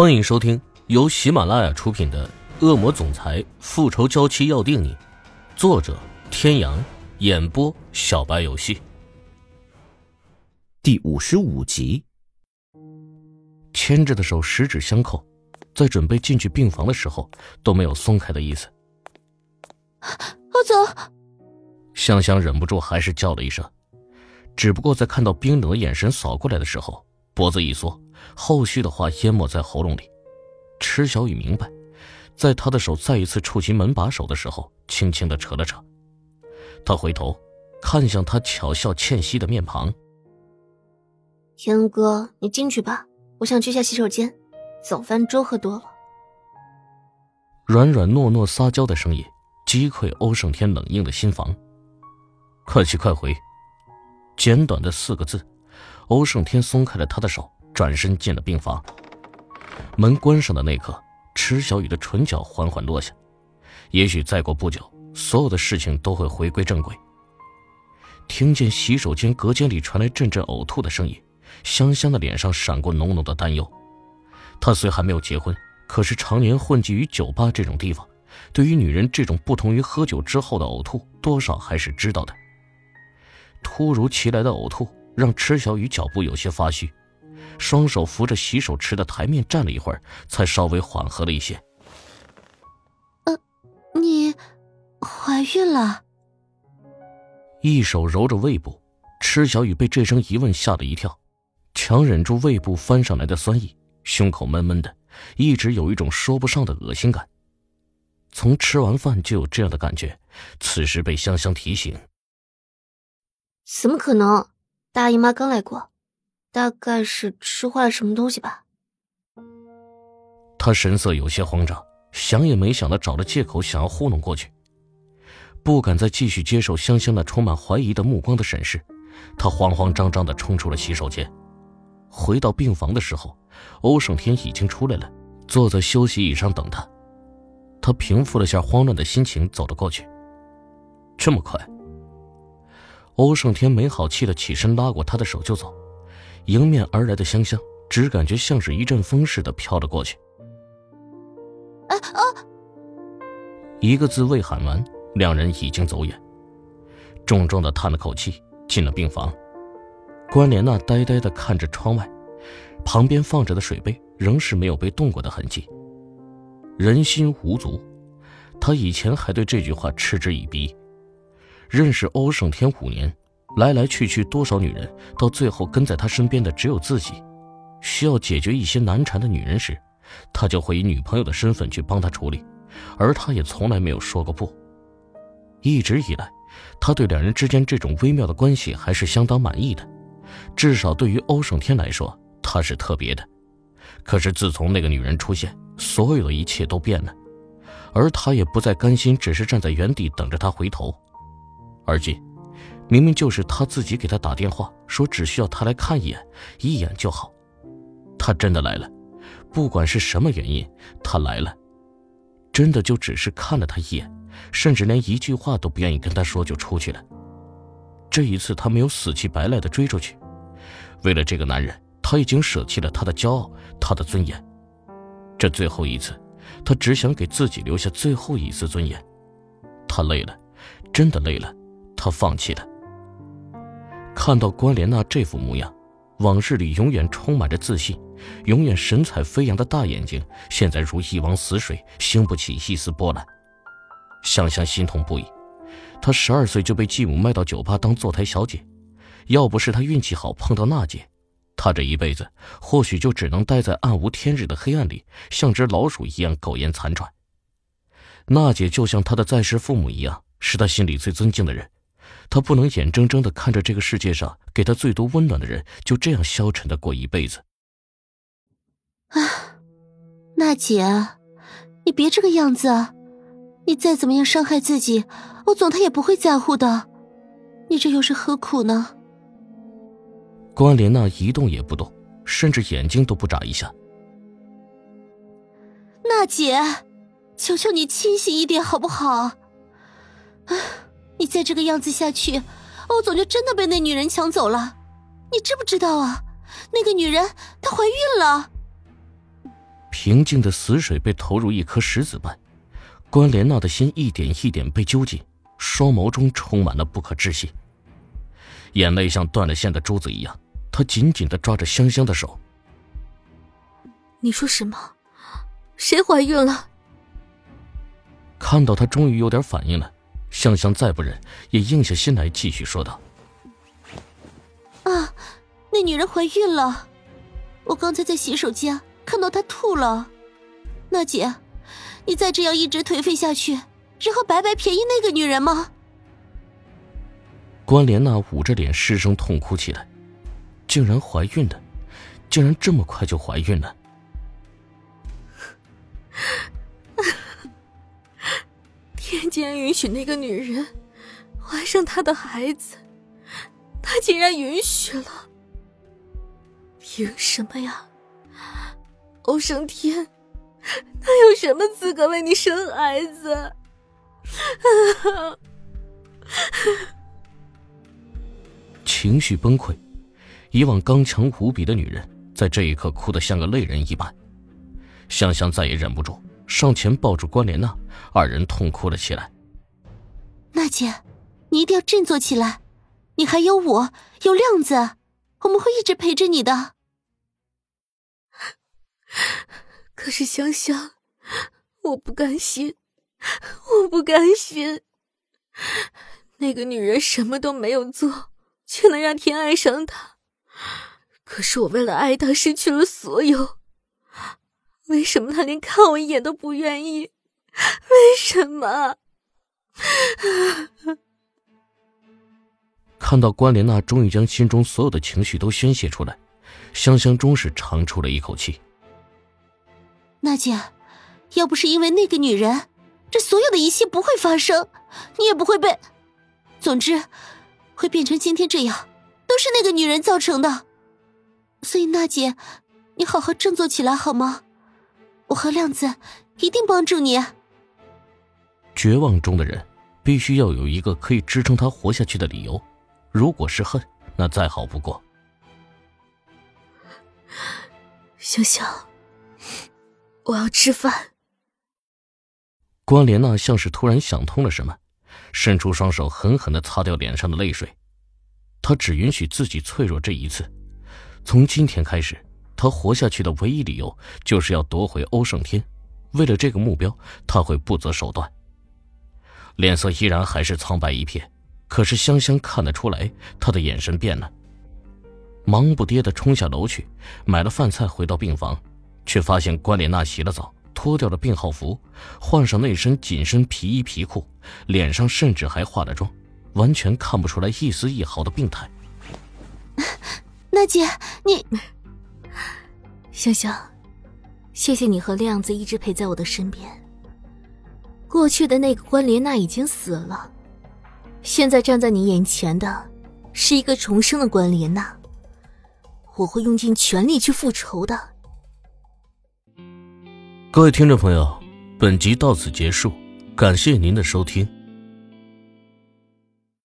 欢迎收听由喜马拉雅出品的《恶魔总裁复仇娇妻要定你》，作者：天阳，演播：小白游戏。第五十五集，牵着的手十指相扣，在准备进去病房的时候都没有松开的意思。欧总，香香忍不住还是叫了一声，只不过在看到冰冷的眼神扫过来的时候，脖子一缩。后续的话淹没在喉咙里，池小雨明白，在他的手再一次触及门把手的时候，轻轻的扯了扯。他回头，看向他巧笑倩兮的面庞。天哥，你进去吧，我想去下洗手间，早饭粥喝多了。软软糯糯撒娇的声音，击溃欧胜天冷硬的心房。快去快回，简短的四个字。欧胜天松开了他的手。转身进了病房，门关上的那刻，池小雨的唇角缓缓落下。也许再过不久，所有的事情都会回归正轨。听见洗手间隔间里传来阵阵呕吐的声音，香香的脸上闪过浓浓的担忧。她虽还没有结婚，可是常年混迹于酒吧这种地方，对于女人这种不同于喝酒之后的呕吐，多少还是知道的。突如其来的呕吐让池小雨脚步有些发虚。双手扶着洗手池的台面站了一会儿，才稍微缓和了一些。呃，你怀孕了？一手揉着胃部，池小雨被这声疑问吓了一跳，强忍住胃部翻上来的酸意，胸口闷闷的，一直有一种说不上的恶心感。从吃完饭就有这样的感觉，此时被香香提醒，怎么可能？大姨妈刚来过。大概是吃坏了什么东西吧。他神色有些慌张，想也没想的找了借口想要糊弄过去，不敢再继续接受香香那充满怀疑的目光的审视，他慌慌张张的冲出了洗手间。回到病房的时候，欧胜天已经出来了，坐在休息椅上等他。他平复了下慌乱的心情，走了过去。这么快？欧胜天没好气的起身，拉过他的手就走。迎面而来的香香，只感觉像是一阵风似的飘了过去。啊啊！一个字未喊完，两人已经走远。重重的叹了口气，进了病房。关莲娜呆呆的看着窗外，旁边放着的水杯仍是没有被动过的痕迹。人心无足，他以前还对这句话嗤之以鼻。认识欧胜天五年。来来去去多少女人，到最后跟在他身边的只有自己。需要解决一些难缠的女人时，他就会以女朋友的身份去帮她处理，而他也从来没有说过不。一直以来，他对两人之间这种微妙的关系还是相当满意的，至少对于欧胜天来说，他是特别的。可是自从那个女人出现，所有的一切都变了，而他也不再甘心只是站在原地等着他回头，而今。明明就是他自己给他打电话，说只需要他来看一眼，一眼就好。他真的来了，不管是什么原因，他来了，真的就只是看了他一眼，甚至连一句话都不愿意跟他说就出去了。这一次他没有死乞白赖的追出去，为了这个男人，他已经舍弃了他的骄傲，他的尊严。这最后一次，他只想给自己留下最后一丝尊严。他累了，真的累了，他放弃了。看到关莲娜这副模样，往日里永远充满着自信、永远神采飞扬的大眼睛，现在如一汪死水，兴不起一丝波澜。香香心痛不已。她十二岁就被继母卖到酒吧当坐台小姐，要不是她运气好碰到娜姐，她这一辈子或许就只能待在暗无天日的黑暗里，像只老鼠一样苟延残喘。娜姐就像她的在世父母一样，是她心里最尊敬的人。他不能眼睁睁的看着这个世界上给他最多温暖的人就这样消沉的过一辈子。啊，娜姐，你别这个样子啊！你再怎么样伤害自己，欧总他也不会在乎的。你这又是何苦呢？关莲娜一动也不动，甚至眼睛都不眨一下。娜姐，求求你清醒一点好不好？啊！你再这个样子下去，欧总就真的被那女人抢走了。你知不知道啊？那个女人她怀孕了。平静的死水被投入一颗石子般，关莲娜的心一点一点被揪紧，双眸中充满了不可置信。眼泪像断了线的珠子一样，她紧紧的抓着香香的手。你说什么？谁怀孕了？看到她终于有点反应了，香香再不忍，也硬下心来继续说道：“啊，那女人怀孕了，我刚才在洗手间看到她吐了。娜姐，你再这样一直颓废下去，然后白白便宜那个女人吗？”关莲娜捂着脸失声痛哭起来，竟然怀孕了，竟然这么快就怀孕了。天竟然允许那个女人怀上他的孩子，他竟然允许了？凭什么呀？欧胜天，他有什么资格为你生孩子？情绪崩溃，以往刚强无比的女人，在这一刻哭得像个泪人一般。香香再也忍不住，上前抱住关莲娜，二人痛哭了起来。娜姐，你一定要振作起来，你还有我，有亮子，我们会一直陪着你的。可是香香，我不甘心，我不甘心。那个女人什么都没有做，却能让天爱上她。可是我为了爱她，失去了所有。为什么他连看我一眼都不愿意？为什么？看到关莲娜终于将心中所有的情绪都宣泄出来，香香终是长出了一口气。娜姐，要不是因为那个女人，这所有的一切不会发生，你也不会被……总之，会变成今天这样，都是那个女人造成的。所以，娜姐，你好好振作起来好吗？我和亮子一定帮助你。绝望中的人必须要有一个可以支撑他活下去的理由，如果是恨，那再好不过。香香，我要吃饭。关莲娜像是突然想通了什么，伸出双手狠狠的擦掉脸上的泪水。她只允许自己脆弱这一次，从今天开始。他活下去的唯一理由，就是要夺回欧胜天。为了这个目标，他会不择手段。脸色依然还是苍白一片，可是香香看得出来，他的眼神变了。忙不迭的冲下楼去，买了饭菜，回到病房，却发现关莲娜洗了澡，脱掉了病号服，换上那身紧身皮衣皮裤，脸上甚至还化了妆，完全看不出来一丝一毫的病态。娜姐，你。香香，谢谢你和亮子一直陪在我的身边。过去的那个关莲娜已经死了，现在站在你眼前的，是一个重生的关莲娜。我会用尽全力去复仇的。各位听众朋友，本集到此结束，感谢您的收听。